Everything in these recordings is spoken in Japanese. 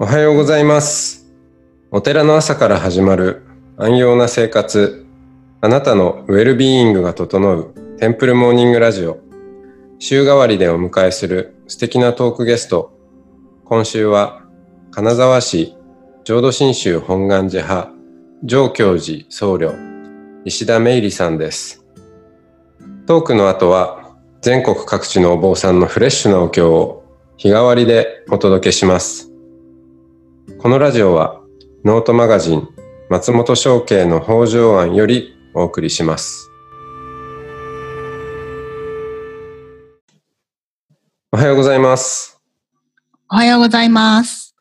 おはようございます。お寺の朝から始まる安養な生活。あなたのウェルビーイングが整うテンプルモーニングラジオ。週替わりでお迎えする素敵なトークゲスト。今週は金沢市浄土真宗本願寺派上教寺僧侶石田芽衣さんです。トークの後は全国各地のお坊さんのフレッシュなお経を日替わりでお届けします。このラジオはノートマガジン松本商家の北条案よりお送りします。おはようございます。おはようございます。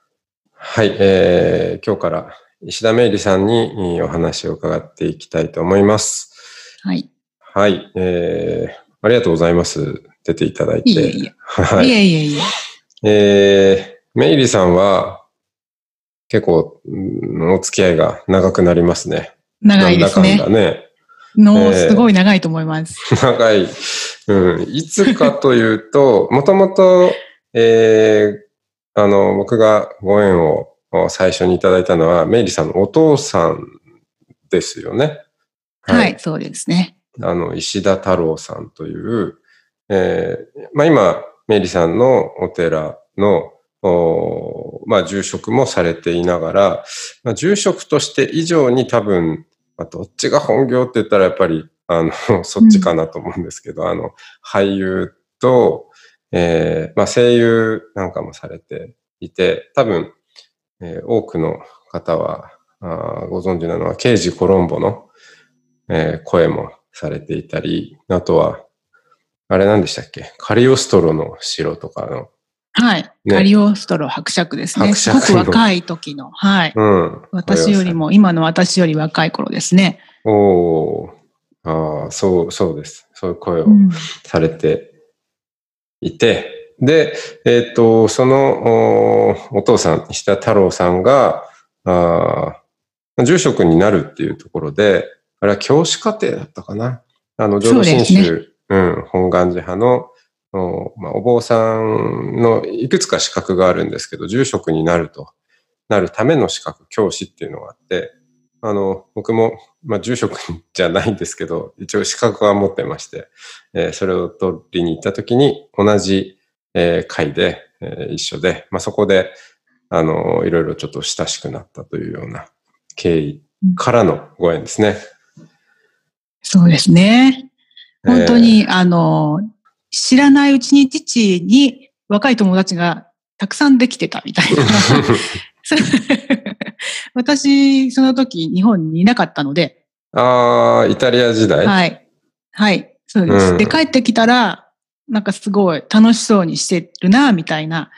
はい、えー、今日から石田芽衣さんにお話を伺っていきたいと思います。はい。はい、えー、ありがとうございます。出ていただいて。いえいえ。はいい。えいえいえ。えー、メイリさんは結構うんお付き合いが長くなりますね。長いですねなんだかんだね。の、えーすごい長いと思います。長い。うん。いつかというと、もともと、えー、あの、僕がご縁を最初にいただいたのは、メイリさんのお父さんですよね。はい、そうですね。あの、石田太郎さんという、えーまあ今、メイリさんのお寺の、おまあ住職もされていながら、まあ住職として以上に多分、まあどっちが本業って言ったらやっぱり、あの、そっちかなと思うんですけど、あの、俳優と、えーまあ声優なんかもされていて、多分、えー多くの方はあーご存知なのは、刑事コロンボの、えー声もされていたり、あとは、あれ何でしたっけ？カリオストロの城とかの、はい。ねカリオストロ伯爵ですね。すごく若い時の。はい。うん。私よりも、今の私より若い頃ですね。おーああ、そう、そうです。そういう声をうんされていて、で、えっ、と、そのおお父さん、石田太郎さんが、あー住職になるっていうところで、あれは教師課程だったかな。あの、浄土真宗、そうですうん、本願寺派のお,、まあ、お坊さんのいくつか資格があるんですけど、住職になると、なるための資格、教師っていうのがあって、あの、僕も、まあ、住職じゃないんですけど、一応資格は持ってまして、えーそれを取りに行った時に、同じ、えー会で、えー一緒で、まあ、そこで、あの、いろいろちょっと親しくなったというような経緯からのご縁ですね。そうですね。本当に、あの、知らないうちに父に若い友達がたくさんできてたみたいな。私、その時日本にいなかったので、ああ、イタリア時代、はい。はい。そうです。うんで、帰ってきたら、なんかすごい楽しそうにしてるな、みたいな、あ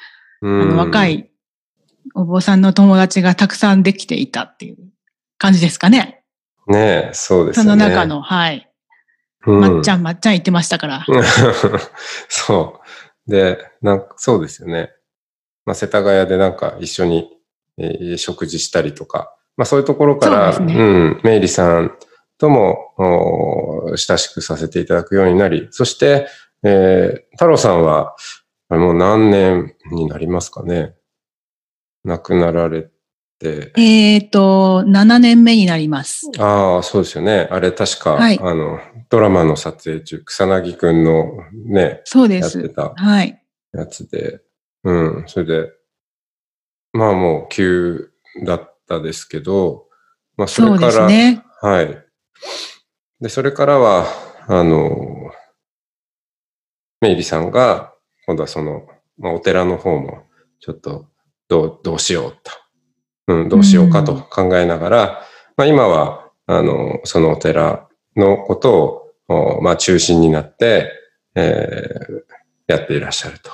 うんの若いお坊さんの友達がたくさんできていたっていう感じですかね。ねえ、そうですよね。その中の、はい。うん、まっちゃん、まっちゃん言ってましたから。そう。で、なんか、そうですよね。まあ、世田谷でなんか一緒に、えー食事したりとか、まあそういうところから、そうねん、メイリさんともお親しくさせていただくようになり、そして、えー太郎さんは、あもう何年になりますかね。亡くなられて、えっと、7年目になります。ああ、そうですよね。あれ確か、はいあの、ドラマの撮影中、草薙くんのね、そうです。やってたはい。やつで、うん、それで、まあもう急だったですけど、まあそれから、すね。はい。で、それからは、あの、メイリさんが、今度はその、まあ、お寺の方も、ちょっと、どう、どうしようと。うん、どうしようかと考えながら、まあ今は、あの、そのお寺のことを、おまあ中心になって、えーやっていらっしゃると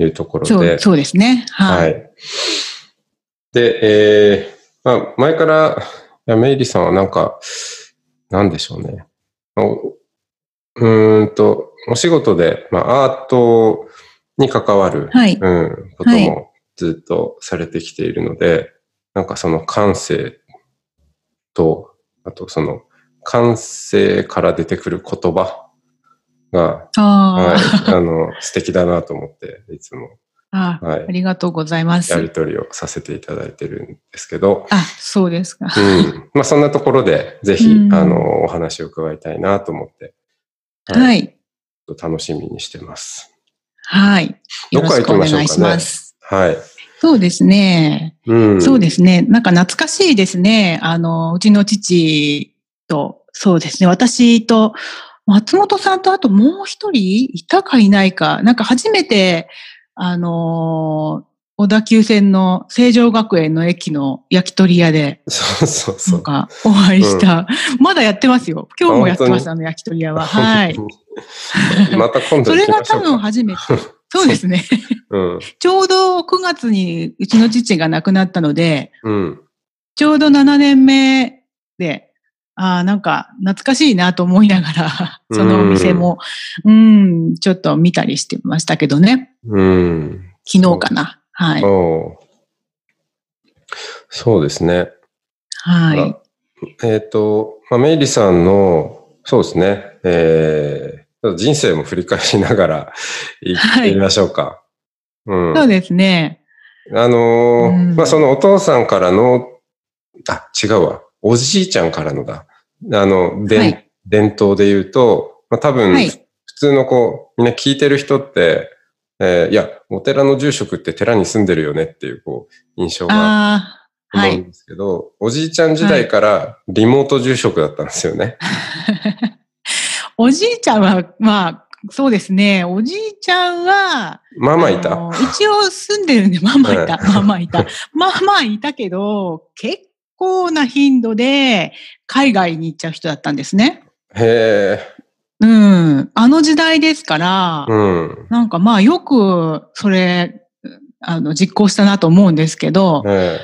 いうところでそう、、そうですね。ははい。い。で、えーまあ、前から、いやメイリーさんはなんか、なんでしょうね。おうーんと、お仕事で、まあ、アートに関わる、はい。うん、こともずっとされてきているので、なんかその感性と、あとその感性から出てくる言葉が、ああ、はい、あの、素敵だなと思って、いつもあ、はい、ありがとうございます。やりとりをさせていただいてるんですけど。あ、そうですか。うん。まあ、そんなところで、ぜひ、うん、あの、お話を伺いたいなと思って。はい。はい、楽しみにしてます。はい。どこか行きましょうかね。はい。そうですね。うん、そうですね。なんか懐かしいですね。あの、うちの父と、そうですね。私と、松本さんとあともう一人いたかいないか。なんか初めて、あの小田急線の成城学園の駅の焼き鳥屋で、そうそうそう。なんかお会いした。うん、まだやってますよ。今日もやってます、あの焼き鳥屋は。はい。また今度それが多分初めて。そうですね。うん、ちょうど9月にうちの父が亡くなったので、うん、ちょうど7年目で、ああ、なんか懐かしいなと思いながら、そのお店も、うん、ん、ちょっと見たりしてましたけどね。うん。昨日かな。はい。そうですね。はい。えっ、ー、と、まあ、メイリさんの、そうですね、えー、人生も振り返りながら行ってみましょうか。はい、うん、そうですね。あのーうん、まあ、そのお父さんからの、あ、違うわ。おじいちゃんからのだ。あの、で、はい、伝統で言うと、まあ、多分、はい、普通のこう、みんな聞いてる人って、えー、いや、お寺の住職って寺に住んでるよねっていう、こう、印象が思うんですけど、はい、おじいちゃん時代からリモート住職だったんですよね。おじいちゃんは、まあ、そうですね。おじいちゃんは、ママいた一応住んでるんで、ママいた。ママいた。ママいたけど、結構な頻度で海外に行っちゃう人だったんですね。へえ。うん。あの時代ですから、うん、なんかまあよくそれ、あの、実行したなと思うんですけど、で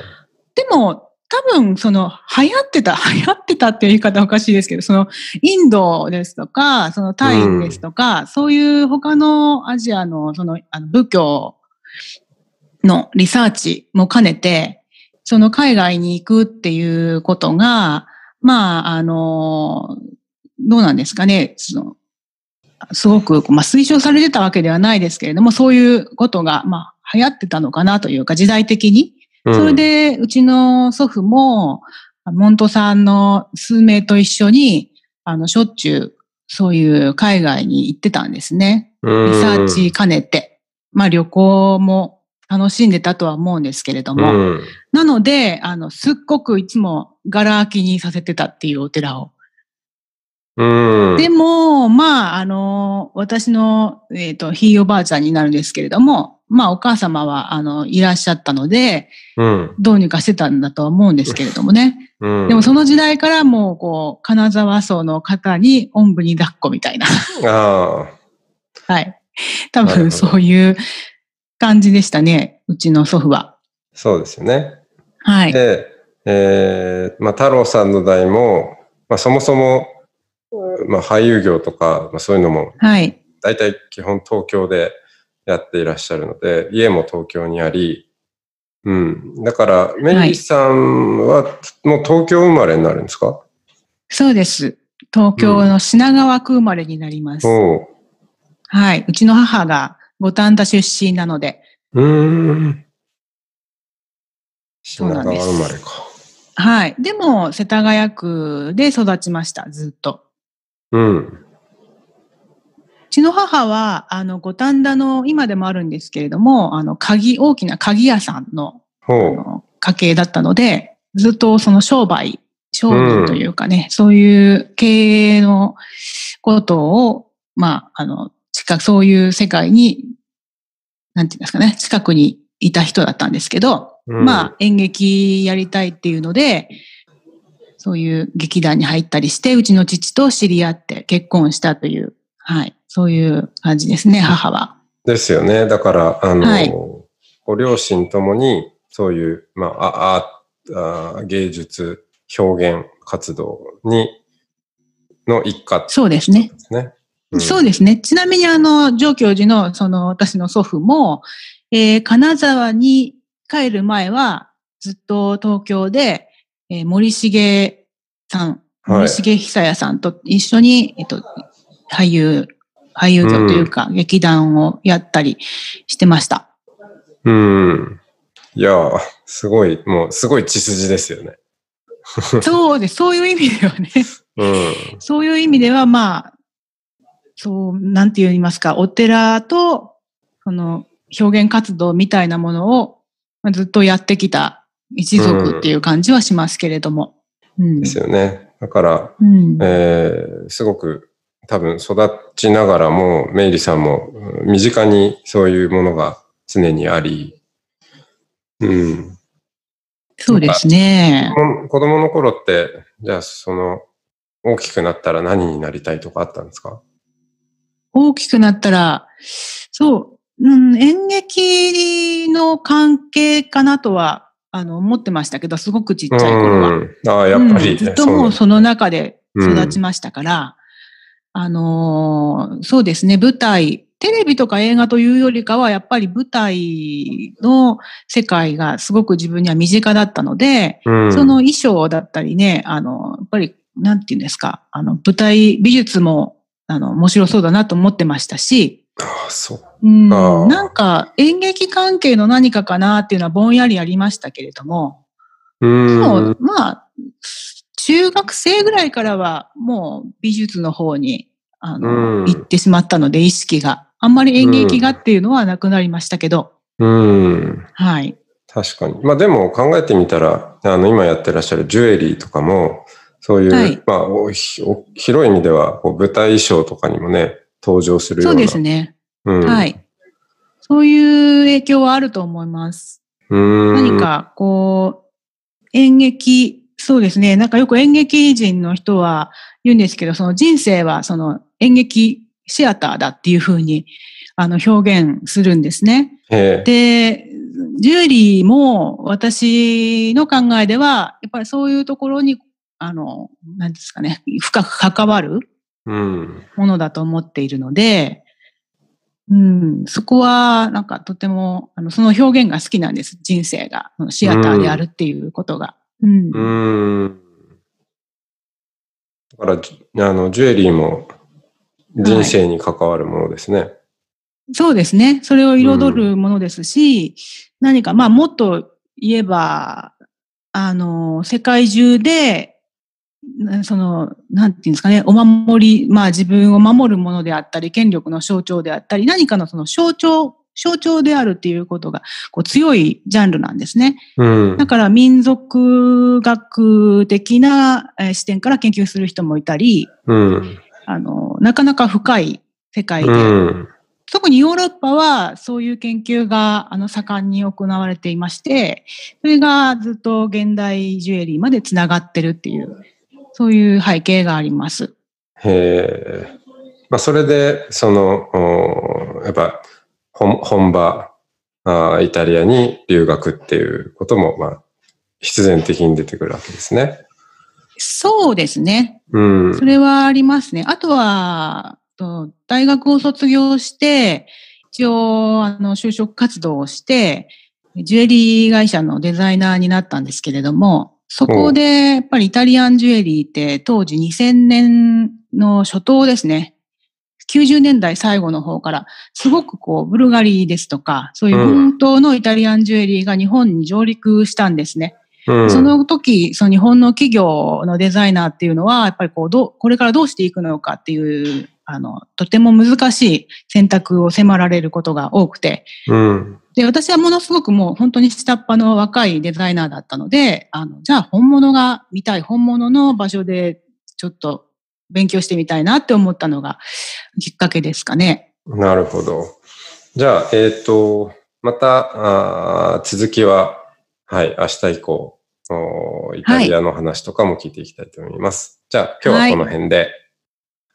も多分その流行ってた、流行ってたっていう言い方おかしいですけど、そのインドですとか、そのタイですとか、うん、そういう他のアジアのそのあの仏教のリサーチも兼ねて、その海外に行くっていうことが、まあ、あの、どうなんですかね、その、すごく、まあ、推奨されてたわけではないですけれども、そういうことが、まあ、流行ってたのかなというか、時代的に。それで、うちの祖父も、モントさんの数名と一緒に、あの、しょっちゅう、そういう海外に行ってたんですね。リサーチ兼ねて。まあ、旅行も楽しんでたとは思うんですけれども、うん、なので、あの、すっごくいつも柄空きにさせてたっていうお寺を。うん、でも、まあ、あの、私の、えっ、ー、と、ひいおばあちゃんになるんですけれども、まあ、お母様は、あの、いらっしゃったので、うん、どうにかしてたんだとは思うんですけれどもね。うん、でも、その時代からもう、こう、金沢荘の方に、おんぶに抱っこみたいな。あはい。多分、そういう感じでしたね、うちの祖父は。そうですよね。はい。で、えー、まあ、太郎さんの代も、まあ、そもそも、まあ、俳優業とか、まあ、そういうのも、はい。大体基本東京でやっていらっしゃるので、家も東京にあり、うん。だから、メリーさんは、もう東京生まれになるんですか、そうです。東京の品川区生まれになります。うん、はい。うちの母が五反田出身なので。うん。品川生まれか。はい。でも、世田谷区で育ちました、ずっと。うん。うちの母は、あの、五反田の、今でもあるんですけれども、あの、鍵、大きな鍵屋さんの、あの家系だったので、ずっとその商売、商人というかね、うん、そういう経営のことを、まあ、あの、近く、そういう世界に、なんていうんですかね、近くにいた人だったんですけど、うん、まあ演劇やりたいっていうので、そういう劇団に入ったりして、うちの父と知り合って結婚したという、はい、そういう感じですね、母は。ですよね。だから、あの、はい、ご両親ともに、そういう、まあ、ああ芸術、表現活動に、の一家、ね、そうですね。そうですね。ちなみにあの、上教授のその私の祖父も、えー、金沢に帰る前はずっと東京で、えー、森重さん、森重久也さんと一緒に、えっと、俳優、俳優業というか、劇団をやったりしてました。うん。いやすごい、もうすごい血筋ですよね。そうです。そういう意味ではね。うん、そういう意味では、まあ、そう、なんて言いますか、お寺と、その、表現活動みたいなものをずっとやってきた一族っていう感じはしますけれども。うん、ですよね。だから、うん、えー、すごく多分育ちながらも、メイリさんも身近にそういうものが常にあり、うん。そうですね。子供の頃って、じゃあその、大きくなったら何になりたいとかあったんですか？大きくなったら、そう、うん、演劇の関係かなとは、あの、思ってましたけど、すごくちっちゃい頃は。ああ、やっぱり、うん、ずっともうその中で育ちましたから、うん、あのー、そうですね、舞台、テレビとか映画というよりかは、やっぱり舞台の世界がすごく自分には身近だったので、うん、その衣装だったりね、あの、やっぱり、なんていうんですか、あの、舞台美術もあの、面白そうだなと思ってましたし、ああ、そう。うん、なんか演劇関係の何かかなっていうのはぼんやりありましたけれども、うん。もう、まあ、中学生ぐらいからはもう美術の方に、あの、行ってしまったので意識が。あんまり演劇がっていうのはなくなりましたけど。うん。はい。確かに。まあでも考えてみたら、あの、今やってらっしゃるジュエリーとかも、そういう、はい、まあ広い意味ではこう舞台衣装とかにもね、登場するような。そうですね。うん、はい。そういう影響はあると思います。何か、こう、演劇、そうですね。なんかよく演劇人の人は言うんですけど、その人生はその演劇シアターだっていうふうにあの表現するんですね。で、ジュエリーも私の考えでは、やっぱりそういうところにあの、何ですかね、深く関わるものだと思っているので、うん、そこは、なんかとても、あの、その表現が好きなんです。人生が、シアターであるっていうことが。うん。うん、だから、あの、ジュエリーも人生に関わるものですね。はい、そうですね。それを彩るものですし、うん、何か、まあ、もっと言えば、あの、世界中でその、なんていうんですかね、お守り、まあ自分を守るものであったり、権力の象徴であったり、何かのその象徴、象徴であるっていうことがこう強いジャンルなんですね。うん、だから民族学的な視点から研究する人もいたり、うん、あのなかなか深い世界で、うん、特にヨーロッパはそういう研究があの盛んに行われていまして、それがずっと現代ジュエリーまでつながってるっていうそういう背景があります。へえ。まあ、それで、その、やっぱ本、本場あ、イタリアに留学っていうことも、まあ、必然的に出てくるわけですね。そうですね。うん。それはありますね。あとは、と大学を卒業して、一応、あの、就職活動をして、ジュエリー会社のデザイナーになったんですけれども、そこで、やっぱりイタリアンジュエリーって当時2000年の初頭ですね。90年代最後の方から、すごくこう、ブルガリですとか、そういう本当のイタリアンジュエリーが日本に上陸したんですね。うん、その時、その日本の企業のデザイナーっていうのは、やっぱりこう、ど、これからどうしていくのかっていう、あの、とても難しい選択を迫られることが多くて、うん、で、私はものすごくもう本当に下っ端の若いデザイナーだったので、あの、じゃあ本物が見たい、本物の場所でちょっと勉強してみたいなって思ったのがきっかけですかね。なるほど。じゃあ、えっ、ー、と、またあ続きは、はい、明日以降、イタリアの話とかも聞いていきたいと思います。はい、じゃあ、今日はこの辺で、はい、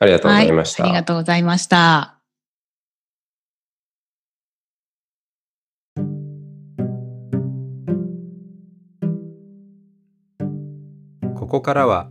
ありがとうございました、はい、ありがとうございました。ここからは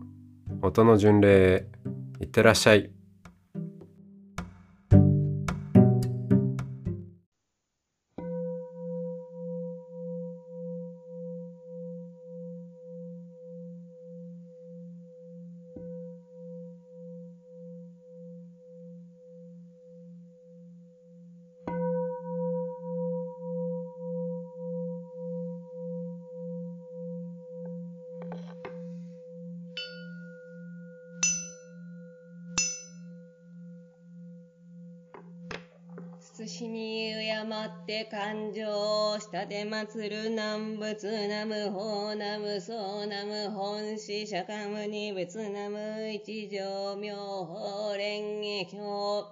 音の巡礼へいってらっしゃい。情したて祭る南仏南無法南無総南無本師釈迦無二仏南無一条妙法蓮華経。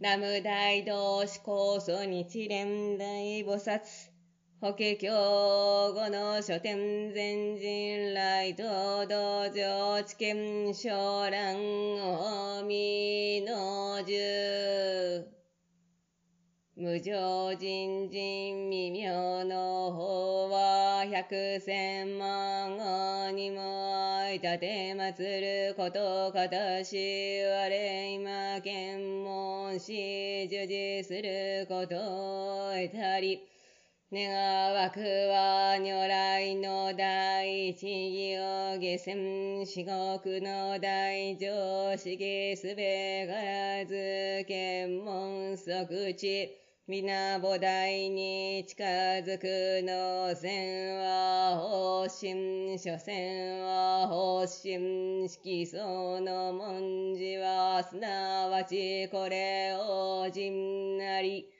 南無大道士高祖日蓮大菩薩。法華経後の書店全人来道道場知見小蘭大見の十無常人人未妙の法は百千万にもいたて祭ることかたし我今検問し受持することを得たり願わくは如来の第一義を下船四国の大上式すべからず検問即地皆菩提に近づくの線は方針、所詮は方針、色相の文字はすなわちこれを人なり。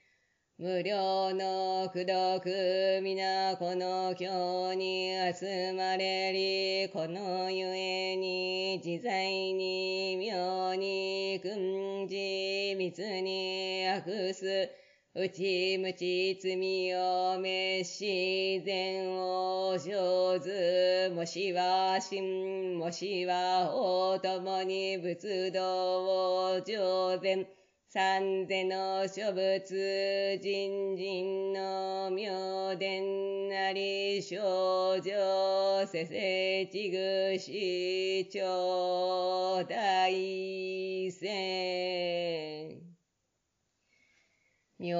無料の苦毒皆この経に集まれり、このゆえに自在に妙に訓示密に悪す。うちむち罪を滅し、善を上手、もしは真、もしは法ともに仏道を上善、三世の諸仏、人人の妙伝なり、少女、せせちぐし、超大戦。妙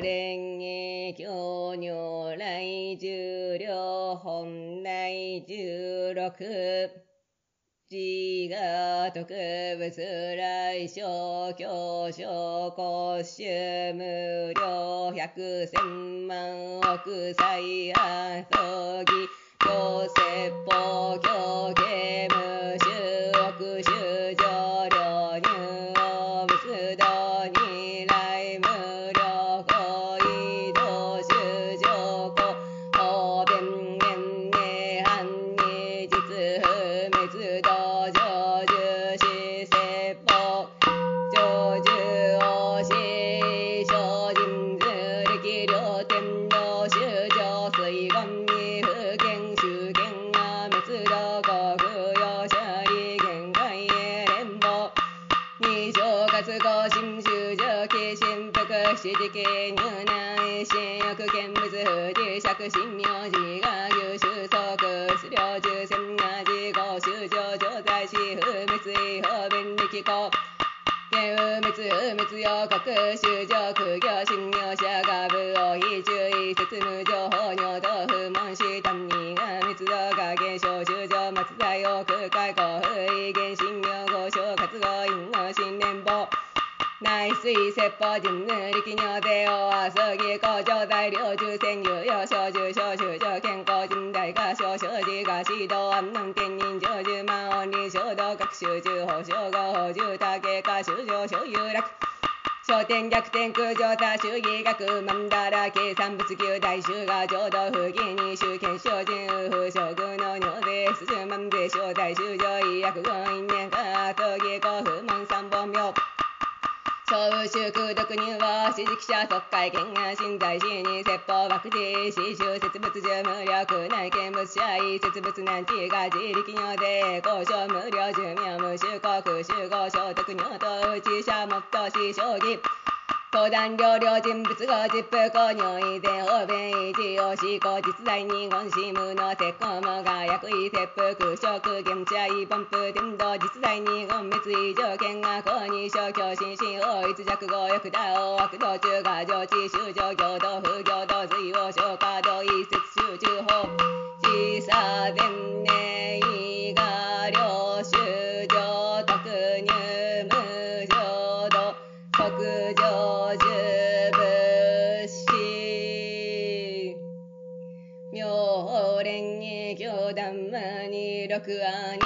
蓮華経如来十両本来十六。自我特物来小教小国衆無料百千万億歳阿葬儀教説法教刑無修四滅予告修正苦行神明者が部を非注意説無情報尿道不問死単にが密度が現象修正松材を空海後不意現神明合唱活動因の新年法内水説法人無力尿税を遊ぎ工場材料重戦有用小重小中上健康人大が小小児が指導安南天人上十万音輪衝動学習中法小合法住宅経過修上小有楽焦点逆転空上多主義学万だら計算物級大衆が浄土不義に主権精進不将軍の尿税数万税小大衆上位役軍因縁か闘技古不満三本名総集空毒入は、指示記者特会見が新在市に説法爆地、死臭設物重無力内見物者位設物難地が自力尿で、交渉無料寿命無収国集合所得尿と内者目と死将棋。相談料料人物語実風公尿意で方便維持をしこ実在に言し無の鉄鋼もが薬位切腹食現地ポンプ天道実在に言滅異条件が公に小教心身法一弱語欲打王悪道中が上智修上行道不行道水を消化道一節集中法小さ弁明魔に六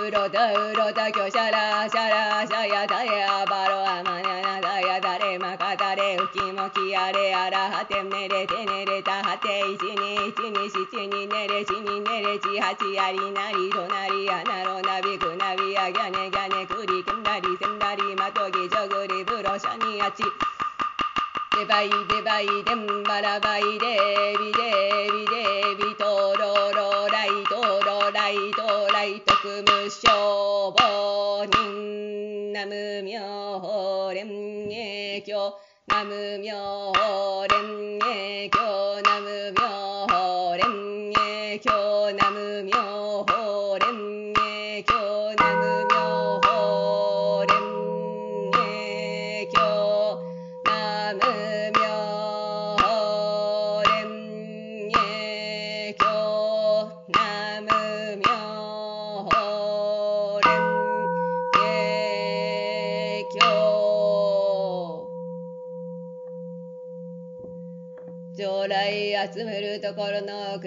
ダーレシュダヨクレムクレアラレハラレシュヤシヤサンマサンビボタビギリジテダルマハリシテソギャネクシャネバシャバシャシュダイマンタラマンタラシャヤタウロタウロタキョシャラシャラシャヤタヤバロアマニャナダヤダレマカタレウキモキアレアラハテネレテネレタハテイチニイチニシクムショボニンナムミョホレ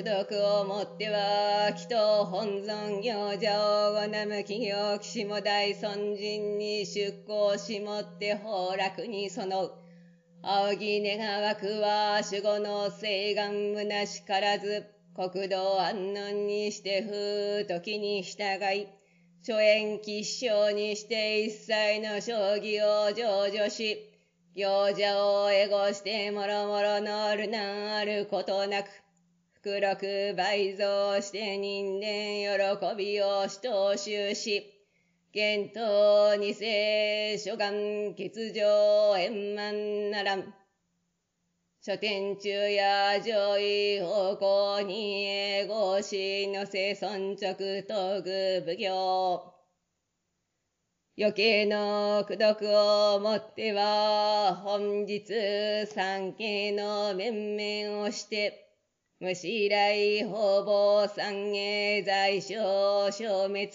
ろの功徳をもっては、祈祷本尊行者をごなむ企業騎士も大尊人に出向しもって崩落にそのう。仰ぎ願わくは守護の聖願虚しからず、国土安穏にして風時に従い、諸縁吉祥にして一切の将棋を成就し、行者をエゴしてもろもろのる難あることなく、福禄倍増して人間喜びをし踏襲し、玄頭二世諸願欠場円満ならん。書店中や上位方向に英語しのせ尊直東具奉行。余計の功徳をもっては、本日三家の面々をして、無視来方々三芸在所消滅。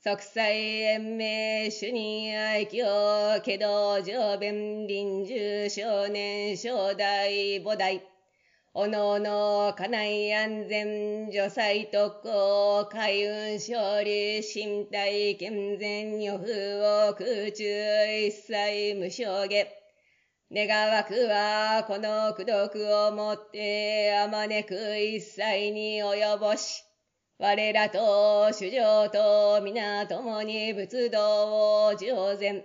即祭延命主任愛嬌、けど上弁臨終少年正代母代。おのおの家内安全除災特攻海運勝利身体健全予風を空中一切無償下。願わくはこの功徳をもってあまねく一切に及ぼし。我らと主上と皆共に仏道を上善。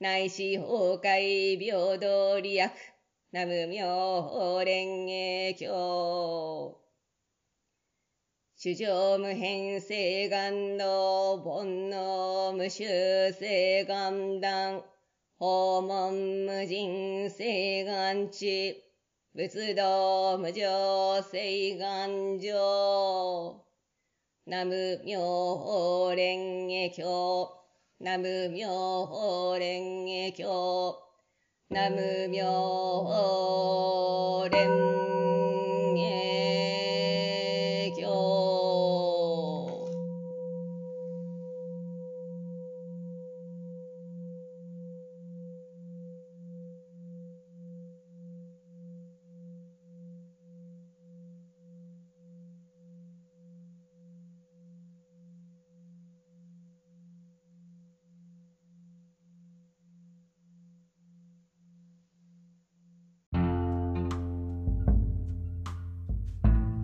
内視崩壊平等利益。ナム妙法蓮華経。主上無変性願の煩悩無臭性願断。訪問無人性願地。仏道無常性願上。南無妙法蓮華経。南無妙法蓮華経。南無妙法蓮華経